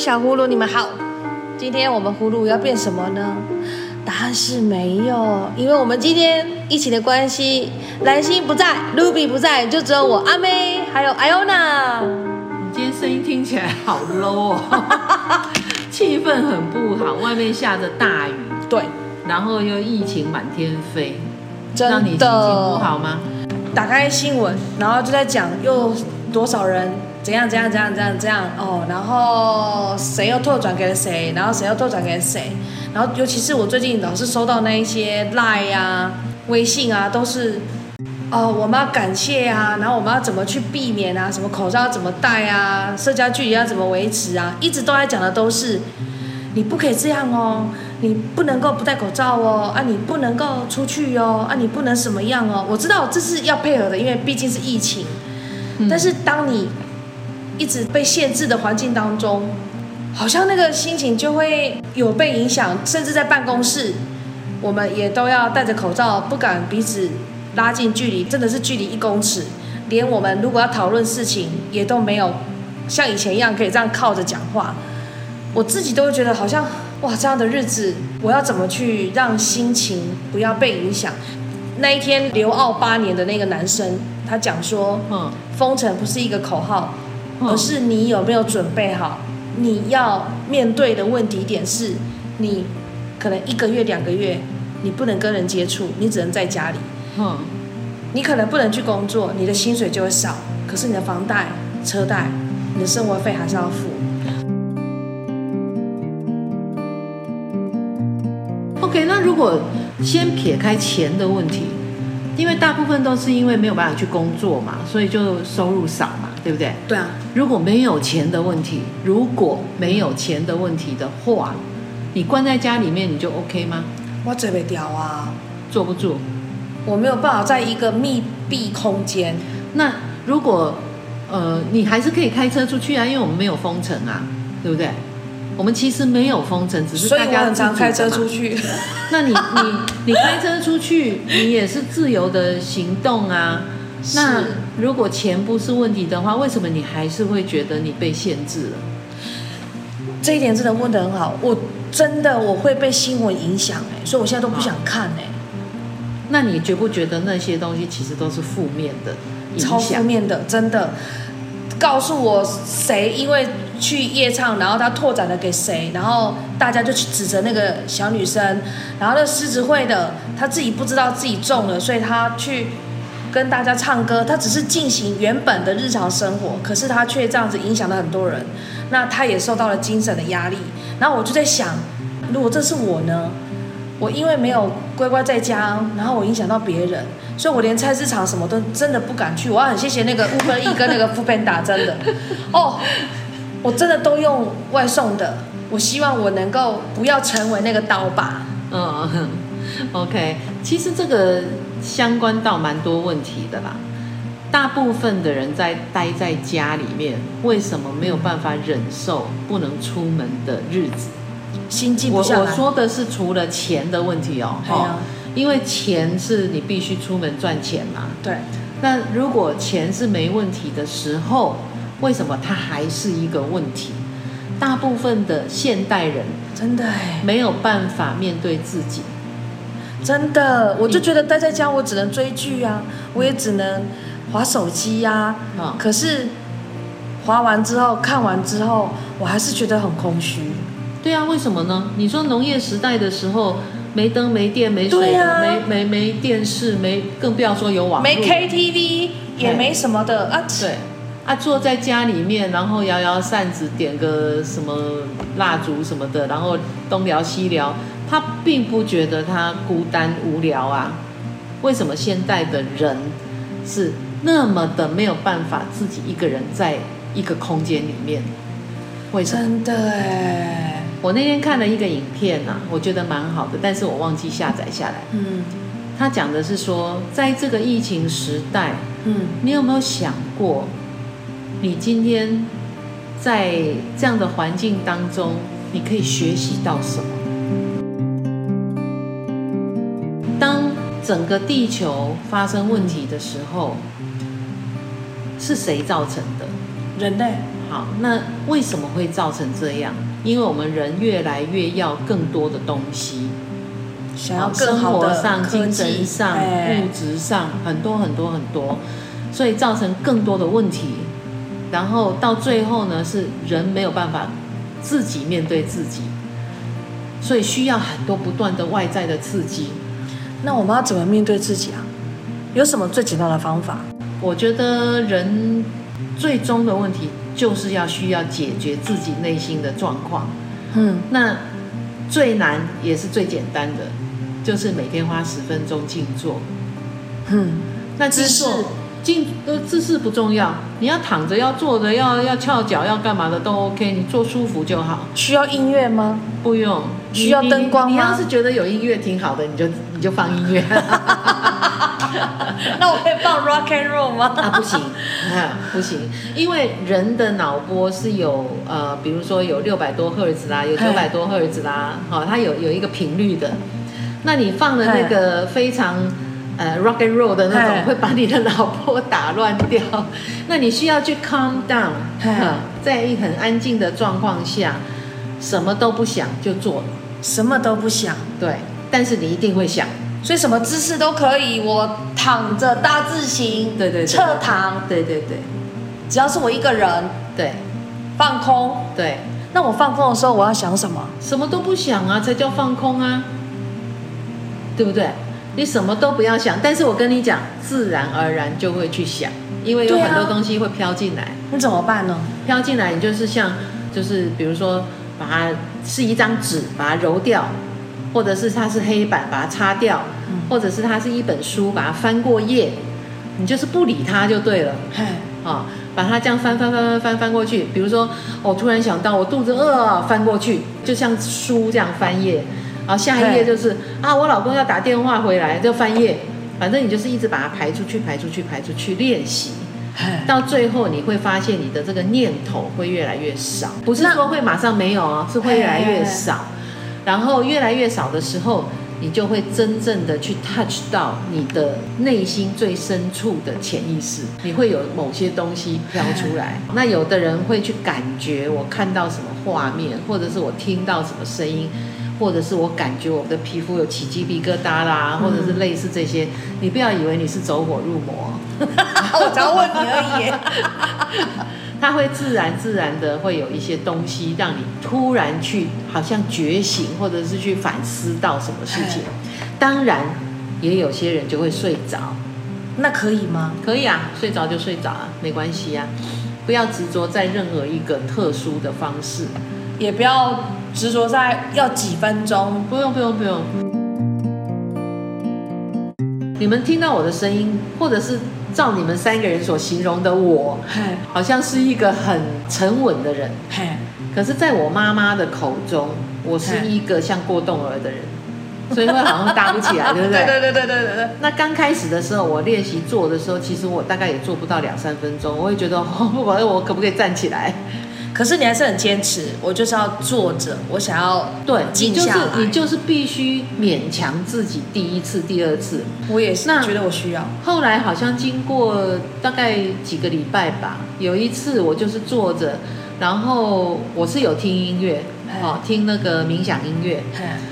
小葫芦，你们好。今天我们葫芦要变什么呢？答案是没有，因为我们今天疫情的关系，蓝心不在，Ruby 不在，就只有我阿妹还有 Iona。你今天声音听起来好 low 哦，气氛很不好，外面下着大雨，对，然后又疫情满天飞，真的，让你心情不好吗？打开新闻，然后就在讲又多少人怎样怎样怎样怎样怎样哦，然后谁又拓转给了谁，然后谁又拓转给了谁，然后尤其是我最近老是收到那一些 Line 啊、微信啊，都是哦，我们要感谢啊，然后我们要怎么去避免啊，什么口罩要怎么戴啊，社交距离要怎么维持啊，一直都在讲的都是你不可以这样哦。你不能够不戴口罩哦，啊，你不能够出去哦，啊，你不能什么样哦。我知道这是要配合的，因为毕竟是疫情。嗯。但是当你一直被限制的环境当中，好像那个心情就会有被影响，甚至在办公室，我们也都要戴着口罩，不敢彼此拉近距离，真的是距离一公尺。连我们如果要讨论事情，也都没有像以前一样可以这样靠着讲话。我自己都会觉得好像。哇，这样的日子，我要怎么去让心情不要被影响？那一天留澳八年的那个男生，他讲说，嗯，封城不是一个口号，而是你有没有准备好？你要面对的问题点是，你可能一个月、两个月，你不能跟人接触，你只能在家里，嗯，你可能不能去工作，你的薪水就会少，可是你的房贷、车贷、你的生活费还是要付。OK，那如果先撇开钱的问题，因为大部分都是因为没有办法去工作嘛，所以就收入少嘛，对不对？对啊。如果没有钱的问题，如果没有钱的问题的话，你关在家里面你就 OK 吗？我这边屌啊，坐不住。我没有办法在一个密闭空间。那如果呃，你还是可以开车出去啊，因为我们没有封城啊，对不对？我们其实没有封城，只是大家很常开车出去。那你你你开车出去，你也是自由的行动啊。那如果钱不是问题的话，为什么你还是会觉得你被限制了？这一点真的问得很好。我真的我会被新闻影响哎，所以我现在都不想看哎。那你觉不觉得那些东西其实都是负面的影响？超负面的，真的。告诉我谁因为去夜唱，然后他拓展了给谁，然后大家就去指责那个小女生，然后那狮子会的他自己不知道自己中了，所以他去跟大家唱歌，他只是进行原本的日常生活，可是他却这样子影响了很多人，那他也受到了精神的压力。然后我就在想，如果这是我呢？我因为没有乖乖在家，然后我影响到别人，所以我连菜市场什么都真的不敢去。我要很谢谢那个 Uber Eats 跟那个副编打针的哦，我真的都用外送的。我希望我能够不要成为那个刀把。嗯，OK，其实这个相关到蛮多问题的啦。大部分的人在待在家里面，为什么没有办法忍受不能出门的日子？心静不下来。我我说的是除了钱的问题哦，哦，因为钱是你必须出门赚钱嘛。对。那如果钱是没问题的时候，为什么它还是一个问题？大部分的现代人真的没有办法面对自己。真的，我就觉得待在家，我只能追剧啊，我也只能划手机呀。啊。可是划完之后，看完之后，我还是觉得很空虚。对啊，为什么呢？你说农业时代的时候，没灯、没电、没水没没没电视，没更不要说有网，没 KTV，也没什么的啊。对，啊，坐在家里面，然后摇摇扇子，点个什么蜡烛什么的，然后东聊西聊，他并不觉得他孤单无聊啊。为什么现代的人是那么的没有办法自己一个人在一个空间里面？为什么？真的哎。我那天看了一个影片啊，我觉得蛮好的，但是我忘记下载下来。嗯，他讲的是说，在这个疫情时代，嗯，你有没有想过，你今天在这样的环境当中，你可以学习到什么？当整个地球发生问题的时候，是谁造成的？人类。好，那为什么会造成这样？因为我们人越来越要更多的东西，想要更好的生活上、精神上、物质上，很多很多很多，所以造成更多的问题。然后到最后呢，是人没有办法自己面对自己，所以需要很多不断的外在的刺激。那我们要怎么面对自己啊？有什么最简单的方法？我觉得人最终的问题就是要需要解决自己内心的状况。嗯，那最难也是最简单的，就是每天花十分钟静坐。嗯，那静坐。静呃姿势不重要，你要躺着，要坐着，要要翘脚，要干嘛的都 OK，你坐舒服就好。需要音乐吗？不用。需要灯光吗？你要是觉得有音乐挺好的，你就你就放音乐。那我可以放 rock and roll 吗？啊，不行，啊，不行，因为人的脑波是有呃，比如说有六百多赫兹啦，有九百多赫兹啦，好，它有有一个频率的。那你放的那个非常。呃，rock and roll 的那种会把你的老婆打乱掉，那你需要去 calm down，在一很安静的状况下，什么都不想就做了，什么都不想，对，但是你一定会想，所以什么姿势都可以，我躺着大字型，对对，侧躺，对对对，只要是我一个人，对，放空，对，那我放空的时候我要想什么？什么都不想啊，才叫放空啊，对不对？你什么都不要想，但是我跟你讲，自然而然就会去想，因为有很多东西会飘进来。你怎么办呢？飘进来，你就是像，就是比如说，把它是一张纸，把它揉掉，或者是它是黑板，把它擦掉，或者是它是一本书，把它翻过页，你就是不理它就对了。啊，把它这样翻翻翻翻翻翻过去。比如说，我突然想到我肚子饿，翻过去，就像书这样翻页。好，下一页就是啊，我老公要打电话回来，就翻页。反正你就是一直把它排出去，排出去，排出去练习。到最后你会发现你的这个念头会越来越少，不是说会马上没有哦，是会越来越少。然后越来越少的时候，你就会真正的去 touch 到你的内心最深处的潜意识，你会有某些东西飘出来。那有的人会去感觉我看到什么画面，或者是我听到什么声音。或者是我感觉我的皮肤有起鸡皮疙瘩啦，或者是类似这些，你不要以为你是走火入魔，我只要问你而已。它会自然自然的会有一些东西让你突然去好像觉醒，或者是去反思到什么事情。当然，也有些人就会睡着，那可以吗？可以啊，睡着就睡着啊，没关系啊，不要执着在任何一个特殊的方式，也不要。执着在要几分钟？不用不用不用。你们听到我的声音，或者是照你们三个人所形容的我，好像是一个很沉稳的人。可是在我妈妈的口中，我是一个像过动儿的人，所以会好像搭不起来，对不对？对对对对对对。那刚开始的时候，我练习做的时候，其实我大概也做不到两三分钟，我会觉得，不管我可不可以站起来？可是你还是很坚持，我就是要坐着，我想要对静下来。你就是你就是必须勉强自己第一次、第二次。我也是，那觉得我需要。后来好像经过大概几个礼拜吧，有一次我就是坐着，然后我是有听音乐，哦，听那个冥想音乐。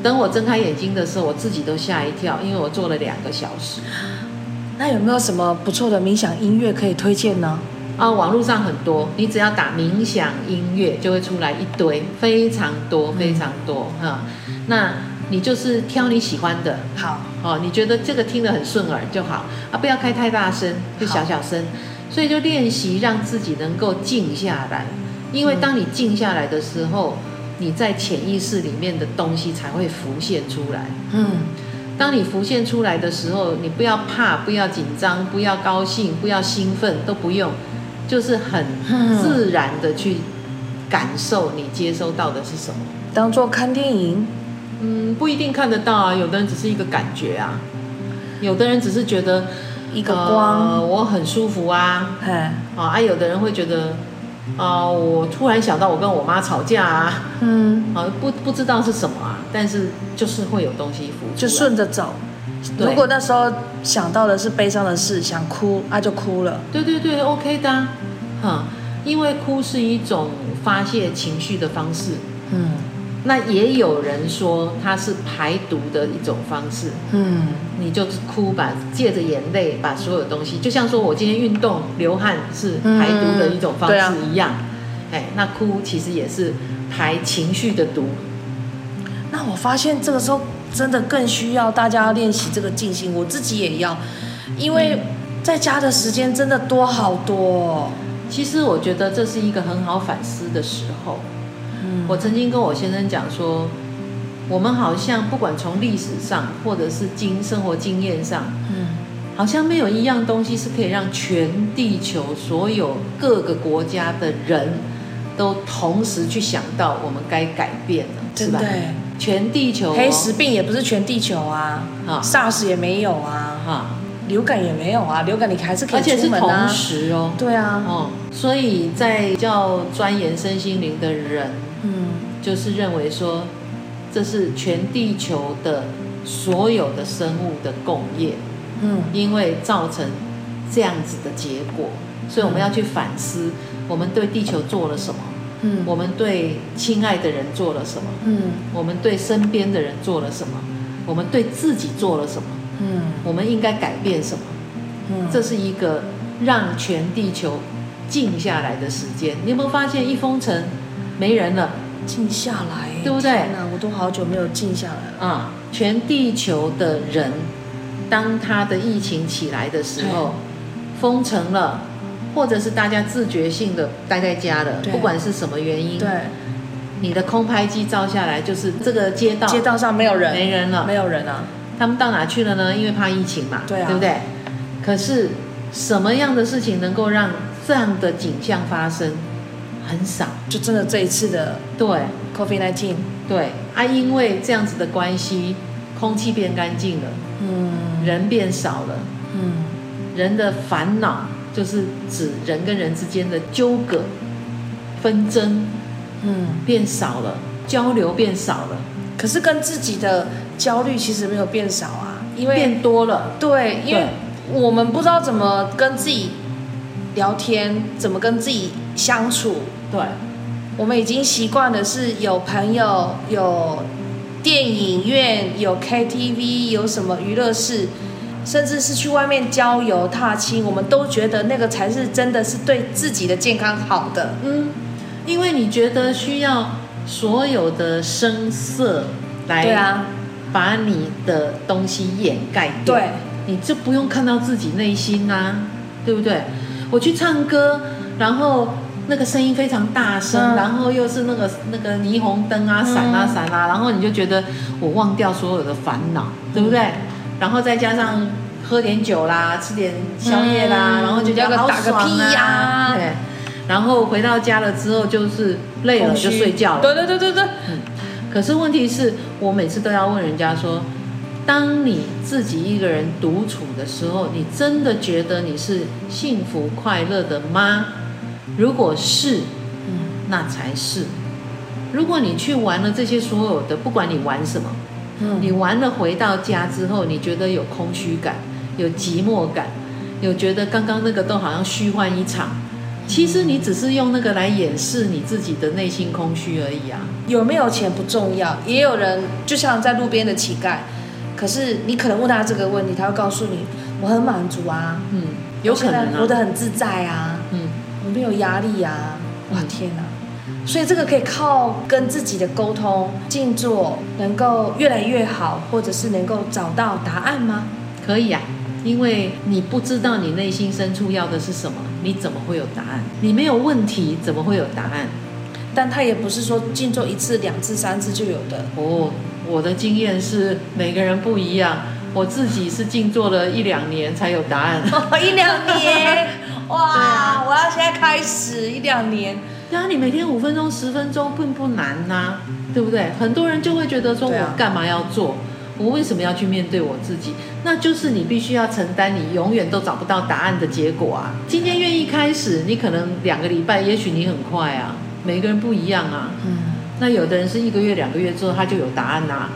等我睁开眼睛的时候，我自己都吓一跳，因为我坐了两个小时。那有没有什么不错的冥想音乐可以推荐呢？啊，网络上很多，你只要打冥想音乐，就会出来一堆，非常多，非常多哈、嗯。那你就是挑你喜欢的，好哦，你觉得这个听得很顺耳就好啊，不要开太大声，就小小声。所以就练习让自己能够静下来，因为当你静下来的时候，你在潜意识里面的东西才会浮现出来。嗯，当你浮现出来的时候，你不要怕，不要紧张，不要高兴，不要兴奋，都不用。就是很自然的去感受你接收到的是什么，当做看电影，嗯，不一定看得到啊。有的人只是一个感觉啊，有的人只是觉得一个光，呃、我很舒服啊。啊，啊，有的人会觉得啊、呃，我突然想到我跟我妈吵架啊，嗯，啊，不不知道是什么啊，但是就是会有东西浮出，就顺着走。如果那时候想到的是悲伤的事，想哭，那、啊、就哭了。对对对，OK 的，哈。因为哭是一种发泄情绪的方式。嗯，那也有人说它是排毒的一种方式。嗯，你就哭吧，借着眼泪把所有东西，就像说我今天运动流汗是排毒的一种方式一样。哎，那哭其实也是排情绪的毒。那我发现这个时候真的更需要大家练习这个静心，我自己也要，因为在家的时间真的多好多哦。其实我觉得这是一个很好反思的时候。嗯，我曾经跟我先生讲说，我们好像不管从历史上或者是经生活经验上，嗯，好像没有一样东西是可以让全地球所有各个国家的人都同时去想到我们该改变了，是吧？对。全地球，黑死病也不是全地球啊，啊，SARS 也没有啊，哈，流感也没有啊，流感你还是可以出门啊，而且是同时哦，对啊，哦，所以在叫钻研身心灵的人，嗯，就是认为说，这是全地球的所有的生物的共业，嗯，因为造成这样子的结果，所以我们要去反思，我们对地球做了什么。嗯，我们对亲爱的人做了什么？嗯，我们对身边的人做了什么？我们对自己做了什么？嗯，我们应该改变什么？嗯，这是一个让全地球静下来的时间。你有没有发现一封城没人了？静下来，对不对？那我都好久没有静下来了啊！全地球的人，当他的疫情起来的时候，封城了。或者是大家自觉性的待在家了，不管是什么原因，对，你的空拍机照下来就是这个街道，街道上没有人，没人了，没有人啊，他们到哪去了呢？因为怕疫情嘛，对啊，对不对？可是什么样的事情能够让这样的景象发生？很少，就真的这一次的对。COVID-19，对。啊，因为这样子的关系，空气变干净了，嗯，人变少了，嗯，人的烦恼。就是指人跟人之间的纠葛、纷争，嗯，变少了，交流变少了。可是跟自己的焦虑其实没有变少啊，因为变多了。对，因为我们不知道怎么跟自己聊天，怎么跟自己相处。对，我们已经习惯的是有朋友、有电影院、有 KTV、有什么娱乐室。甚至是去外面郊游踏青，我们都觉得那个才是真的是对自己的健康好的。嗯，因为你觉得需要所有的声色来，对啊，把你的东西掩盖掉。对，你就不用看到自己内心啊，对不对？我去唱歌，然后那个声音非常大声，嗯、然后又是那个那个霓虹灯啊，闪啊闪啊，然后你就觉得我忘掉所有的烦恼，对不对？然后再加上喝点酒啦，吃点宵夜啦，嗯、然后就叫个打个屁呀、啊，对。然后回到家了之后，就是累了就睡觉了。对对对对对。嗯。可是问题是我每次都要问人家说，当你自己一个人独处的时候，你真的觉得你是幸福快乐的吗？如果是，嗯，那才是。如果你去玩了这些所有的，不管你玩什么。嗯，你完了回到家之后，你觉得有空虚感，有寂寞感，有觉得刚刚那个都好像虚幻一场。其实你只是用那个来掩饰你自己的内心空虚而已啊。有没有钱不重要，也有人就像在路边的乞丐，可是你可能问他这个问题，他会告诉你我很满足啊，嗯，有可能活得很自在啊，嗯，我没有压力啊，哇天哪！所以这个可以靠跟自己的沟通、静坐，能够越来越好，或者是能够找到答案吗？可以啊，因为你不知道你内心深处要的是什么，你怎么会有答案？你没有问题，怎么会有答案？但他也不是说静坐一次、两次、三次就有的。哦，我的经验是每个人不一样，我自己是静坐了一两年才有答案。一两年，哇！啊、我要现在开始一两年。对啊，你每天五分钟、十分钟并不难呐、啊，对不对？很多人就会觉得说，我干嘛要做？我为什么要去面对我自己？那就是你必须要承担你永远都找不到答案的结果啊！今天愿意开始，你可能两个礼拜，也许你很快啊。每个人不一样啊。嗯。那有的人是一个月、两个月之后他就有答案啊，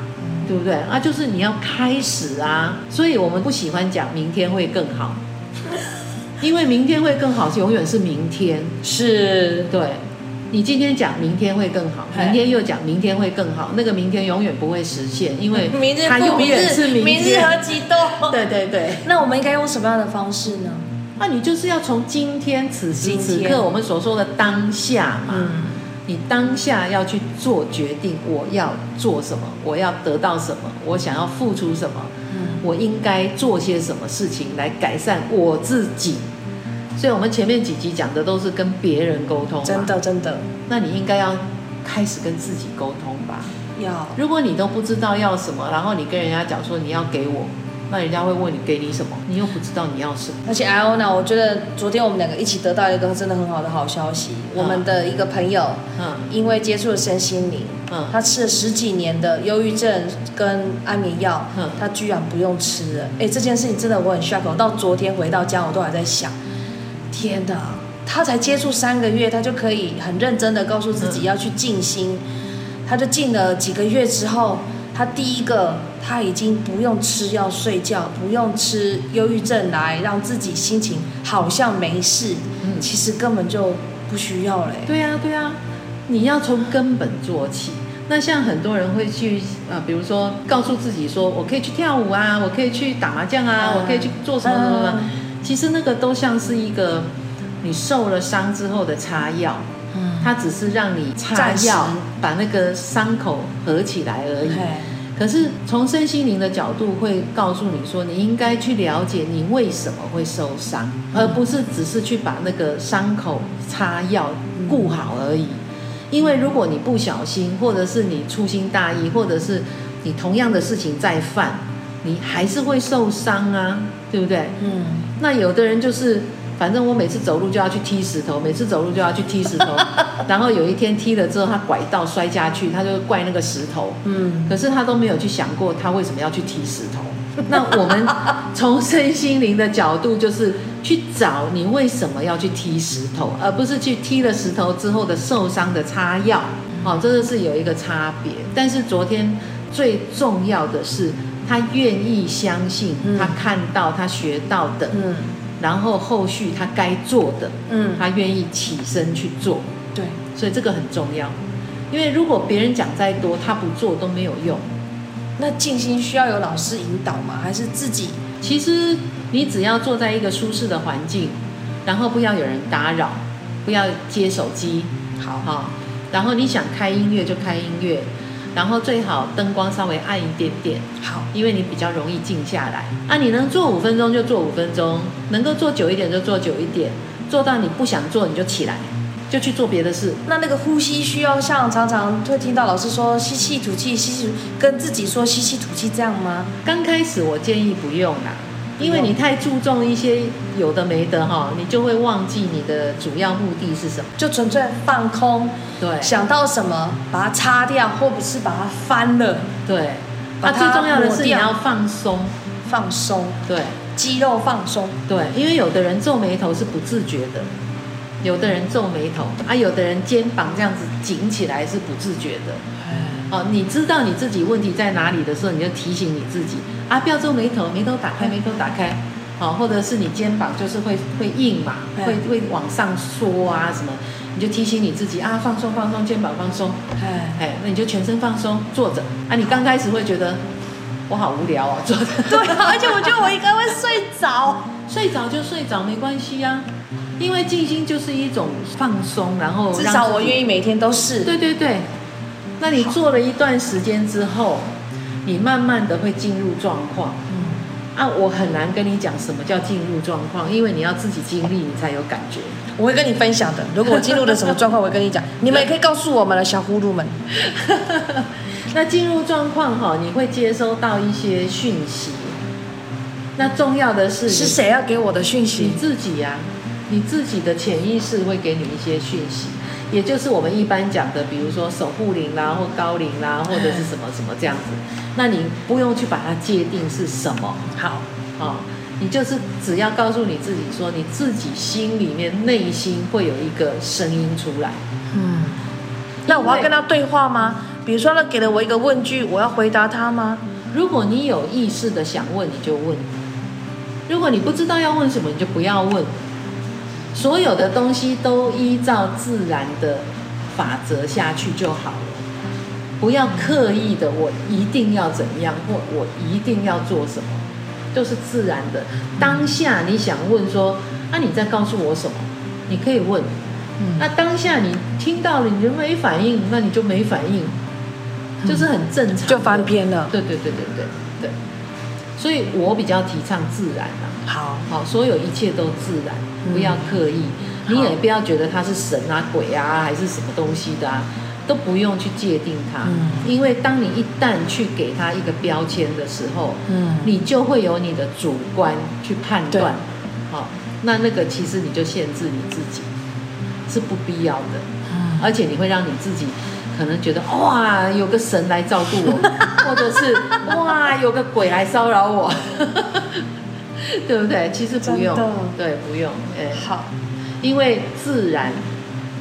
对不对？啊，就是你要开始啊。所以我们不喜欢讲明天会更好。因为明天会更好，永远是明天。是，对。你今天讲明天会更好，明天又讲明天会更好，那个明天永远不会实现，因为 它永远是明天。明日何其多。对对对。那我们应该用什么样的方式呢？那你就是要从今天此时此刻我们所说的当下嘛，嗯，你当下要去做决定，我要做什么，我要得到什么，我想要付出什么，嗯，我应该做些什么事情来改善我自己。所以，我们前面几集讲的都是跟别人沟通，真的真的。那你应该要开始跟自己沟通吧？要。如果你都不知道要什么，然后你跟人家讲说你要给我，那人家会问你给你什么，你又不知道你要什么。而且 Iona，，我觉得昨天我们两个一起得到一个真的很好的好消息，嗯、我们的一个朋友，嗯，因为接触了身心灵，嗯，他吃了十几年的忧郁症跟安眠药，嗯，他居然不用吃了。哎，这件事情真的我很 shock，我到昨天回到家我都还在想。天呐，他才接触三个月，他就可以很认真的告诉自己要去静心。嗯、他就静了几个月之后，他第一个他已经不用吃药睡觉，不用吃忧郁症来让自己心情好像没事。嗯，其实根本就不需要嘞。对呀、啊、对呀、啊，你要从根本做起。那像很多人会去啊、呃，比如说告诉自己说，我可以去跳舞啊，我可以去打麻将啊，嗯、我可以去做什么什么什么。嗯其实那个都像是一个你受了伤之后的擦药，嗯，它只是让你擦药，把那个伤口合起来而已。可是从身心灵的角度会告诉你说，你应该去了解你为什么会受伤，而不是只是去把那个伤口擦药顾好而已。因为如果你不小心，或者是你粗心大意，或者是你同样的事情再犯，你还是会受伤啊，对不对？嗯。那有的人就是，反正我每次走路就要去踢石头，每次走路就要去踢石头，然后有一天踢了之后，他拐到摔下去，他就怪那个石头。嗯，可是他都没有去想过他为什么要去踢石头。那我们从身心灵的角度，就是去找你为什么要去踢石头，而不是去踢了石头之后的受伤的擦药。好，这个是有一个差别。但是昨天最重要的是。他愿意相信，他看到他学到的，嗯，然后后续他该做的，嗯，他愿意起身去做，对，所以这个很重要，因为如果别人讲再多，他不做都没有用。那静心需要有老师引导吗？还是自己？其实你只要坐在一个舒适的环境，然后不要有人打扰，不要接手机，好哈，然后你想开音乐就开音乐。然后最好灯光稍微暗一点点，好，因为你比较容易静下来。啊，你能做五分钟就做五分钟，能够做久一点就做久一点，做到你不想做你就起来，就去做别的事。那那个呼吸需要像常常会听到老师说吸气吐气，吸气跟自己说吸气吐气这样吗？刚开始我建议不用啦。因为你太注重一些有的没的哈，你就会忘记你的主要目的是什么，就纯粹放空。对，想到什么把它擦掉，或者是把它翻了。对，那最重要的是你要放松，放松。对，肌肉放松。对，因为有的人皱眉头是不自觉的，有的人皱眉头啊，有的人肩膀这样子紧起来是不自觉的。哦，你知道你自己问题在哪里的时候，你就提醒你自己啊，不要皱眉头，眉头打开，眉头打开，好，或者是你肩膀就是会会硬嘛，会会往上缩啊什么，你就提醒你自己啊，放松放松，肩膀放松，哎哎，那你就全身放松，坐着。啊，你刚开始会觉得我好无聊啊，坐着，对，而且我觉得我应该会睡着，睡着就睡着没关系啊，因为静心就是一种放松，然后至少我愿意每天都是，对对对。那你做了一段时间之后，你慢慢的会进入状况。嗯，啊，我很难跟你讲什么叫进入状况，因为你要自己经历，你才有感觉。我会跟你分享的。如果我进入了什么状况，我会跟你讲。你们也可以告诉我们了小葫芦们。那进入状况哈，你会接收到一些讯息。那重要的是，是谁要给我的讯息？你自己呀，你自己的潜意识会给你一些讯息。也就是我们一般讲的，比如说守护灵啦，或高灵啦，或者是什么什么这样子，那你不用去把它界定是什么，好，好，你就是只要告诉你自己说，你自己心里面内心会有一个声音出来，嗯，那我要跟他对话吗？比如说他给了我一个问句，我要回答他吗？如果你有意识的想问，你就问；如果你不知道要问什么，你就不要问。所有的东西都依照自然的法则下去就好了，不要刻意的我一定要怎样，或我一定要做什么，都是自然的。当下你想问说，那、啊、你在告诉我什么？你可以问。那当下你听到了，你就没反应，那你就没反应，就是很正常，就翻篇了。对对对对对对。所以我比较提倡自然啊。好，好，所有一切都自然，不要刻意，嗯、你也不要觉得他是神啊、鬼啊，还是什么东西的啊，都不用去界定它。嗯、因为当你一旦去给他一个标签的时候，嗯，你就会有你的主观去判断。好，那那个其实你就限制你自己，是不必要的。嗯、而且你会让你自己可能觉得哇，有个神来照顾我，或者是哇，有个鬼来骚扰我。对不对？其实不用，对，不用。哎，好，因为自然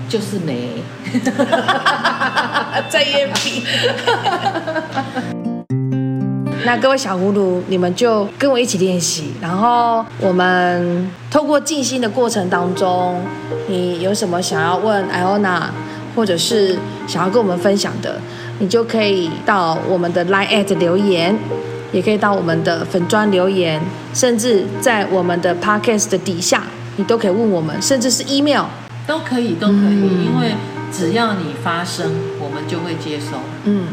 就是美。在艳比。那各位小葫芦，你们就跟我一起练习，然后我们透过静心的过程当中，你有什么想要问艾欧娜，或者是想要跟我们分享的，你就可以到我们的 Line@ 留言。也可以到我们的粉砖留言，甚至在我们的 podcast 的底下，你都可以问我们，甚至是 email 都可以，都可以，嗯、因为只要你发声，我们就会接收。嗯，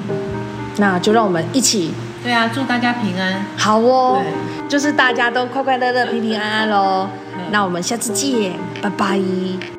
那就让我们一起。对啊，祝大家平安。好哦，就是大家都快快乐乐、平平安安喽。那我们下次见，拜拜。